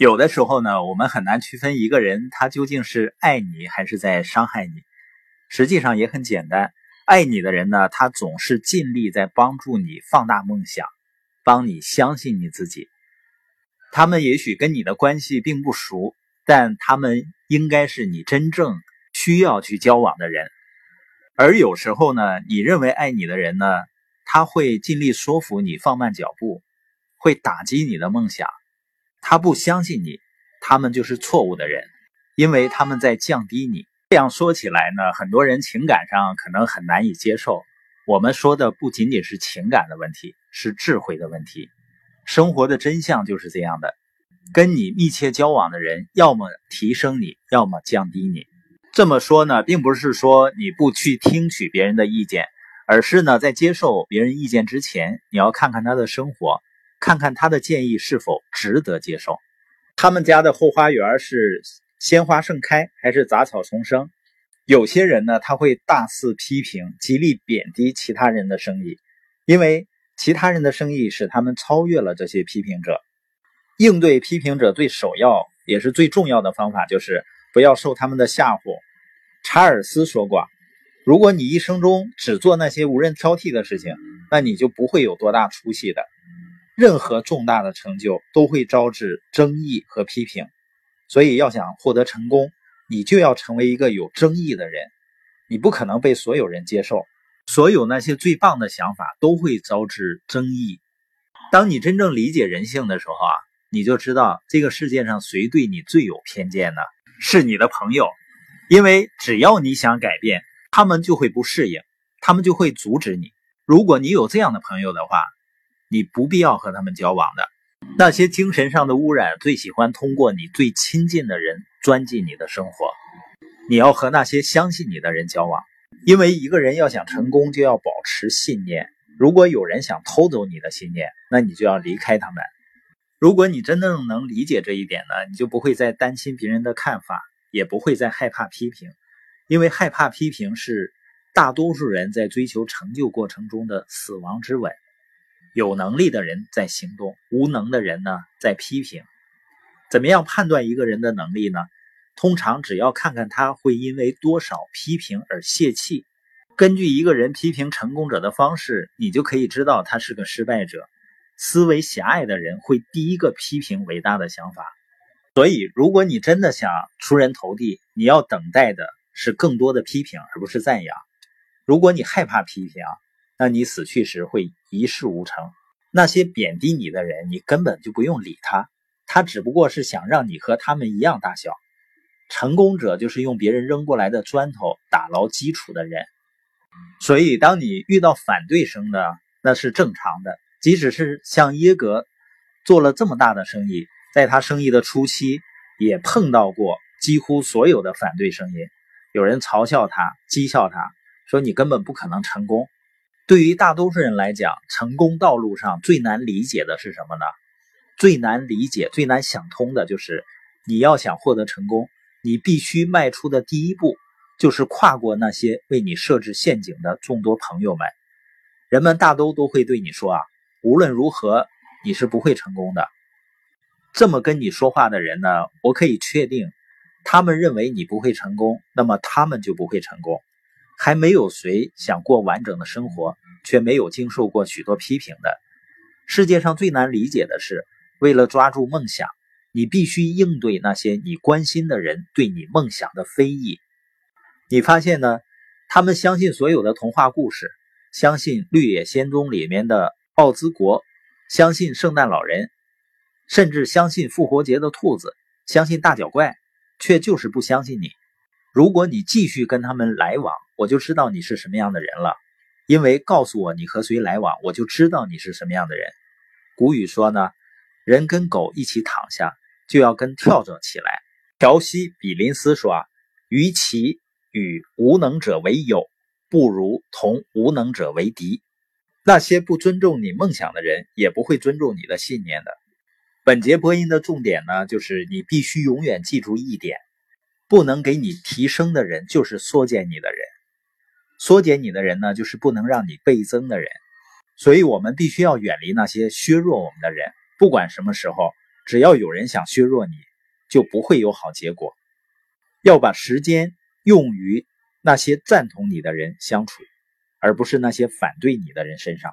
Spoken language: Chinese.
有的时候呢，我们很难区分一个人他究竟是爱你还是在伤害你。实际上也很简单，爱你的人呢，他总是尽力在帮助你放大梦想，帮你相信你自己。他们也许跟你的关系并不熟，但他们应该是你真正需要去交往的人。而有时候呢，你认为爱你的人呢，他会尽力说服你放慢脚步，会打击你的梦想。他不相信你，他们就是错误的人，因为他们在降低你。这样说起来呢，很多人情感上可能很难以接受。我们说的不仅仅是情感的问题，是智慧的问题。生活的真相就是这样的：跟你密切交往的人，要么提升你，要么降低你。这么说呢，并不是说你不去听取别人的意见，而是呢，在接受别人意见之前，你要看看他的生活。看看他的建议是否值得接受。他们家的后花园是鲜花盛开还是杂草丛生？有些人呢，他会大肆批评，极力贬低其他人的生意，因为其他人的生意使他们超越了这些批评者。应对批评者最首要也是最重要的方法，就是不要受他们的吓唬。查尔斯说过：“如果你一生中只做那些无人挑剔的事情，那你就不会有多大出息的。”任何重大的成就都会招致争议和批评，所以要想获得成功，你就要成为一个有争议的人。你不可能被所有人接受，所有那些最棒的想法都会招致争议。当你真正理解人性的时候啊，你就知道这个世界上谁对你最有偏见呢？是你的朋友，因为只要你想改变，他们就会不适应，他们就会阻止你。如果你有这样的朋友的话。你不必要和他们交往的，那些精神上的污染最喜欢通过你最亲近的人钻进你的生活。你要和那些相信你的人交往，因为一个人要想成功，就要保持信念。如果有人想偷走你的信念，那你就要离开他们。如果你真正能理解这一点呢，你就不会再担心别人的看法，也不会再害怕批评，因为害怕批评是大多数人在追求成就过程中的死亡之吻。有能力的人在行动，无能的人呢在批评。怎么样判断一个人的能力呢？通常只要看看他会因为多少批评而泄气。根据一个人批评成功者的方式，你就可以知道他是个失败者。思维狭隘的人会第一个批评伟大的想法。所以，如果你真的想出人头地，你要等待的是更多的批评，而不是赞扬。如果你害怕批评，那你死去时会一事无成。那些贬低你的人，你根本就不用理他，他只不过是想让你和他们一样大小。成功者就是用别人扔过来的砖头打牢基础的人。所以，当你遇到反对声呢，那是正常的。即使是像耶格做了这么大的生意，在他生意的初期，也碰到过几乎所有的反对声音。有人嘲笑他，讥笑他，说你根本不可能成功。对于大多数人来讲，成功道路上最难理解的是什么呢？最难理解、最难想通的就是，你要想获得成功，你必须迈出的第一步，就是跨过那些为你设置陷阱的众多朋友们。人们大都都会对你说：“啊，无论如何，你是不会成功的。”这么跟你说话的人呢，我可以确定，他们认为你不会成功，那么他们就不会成功。还没有谁想过完整的生活，却没有经受过许多批评的。世界上最难理解的是，为了抓住梦想，你必须应对那些你关心的人对你梦想的非议。你发现呢？他们相信所有的童话故事，相信《绿野仙踪》里面的奥兹国，相信圣诞老人，甚至相信复活节的兔子，相信大脚怪，却就是不相信你。如果你继续跟他们来往，我就知道你是什么样的人了，因为告诉我你和谁来往，我就知道你是什么样的人。古语说呢，人跟狗一起躺下，就要跟跳蚤起来。乔西·比林斯说：“与其与无能者为友，不如同无能者为敌。”那些不尊重你梦想的人，也不会尊重你的信念的。本节播音的重点呢，就是你必须永远记住一点：不能给你提升的人，就是缩减你的人。缩减你的人呢，就是不能让你倍增的人，所以我们必须要远离那些削弱我们的人。不管什么时候，只要有人想削弱你，就不会有好结果。要把时间用于那些赞同你的人相处，而不是那些反对你的人身上。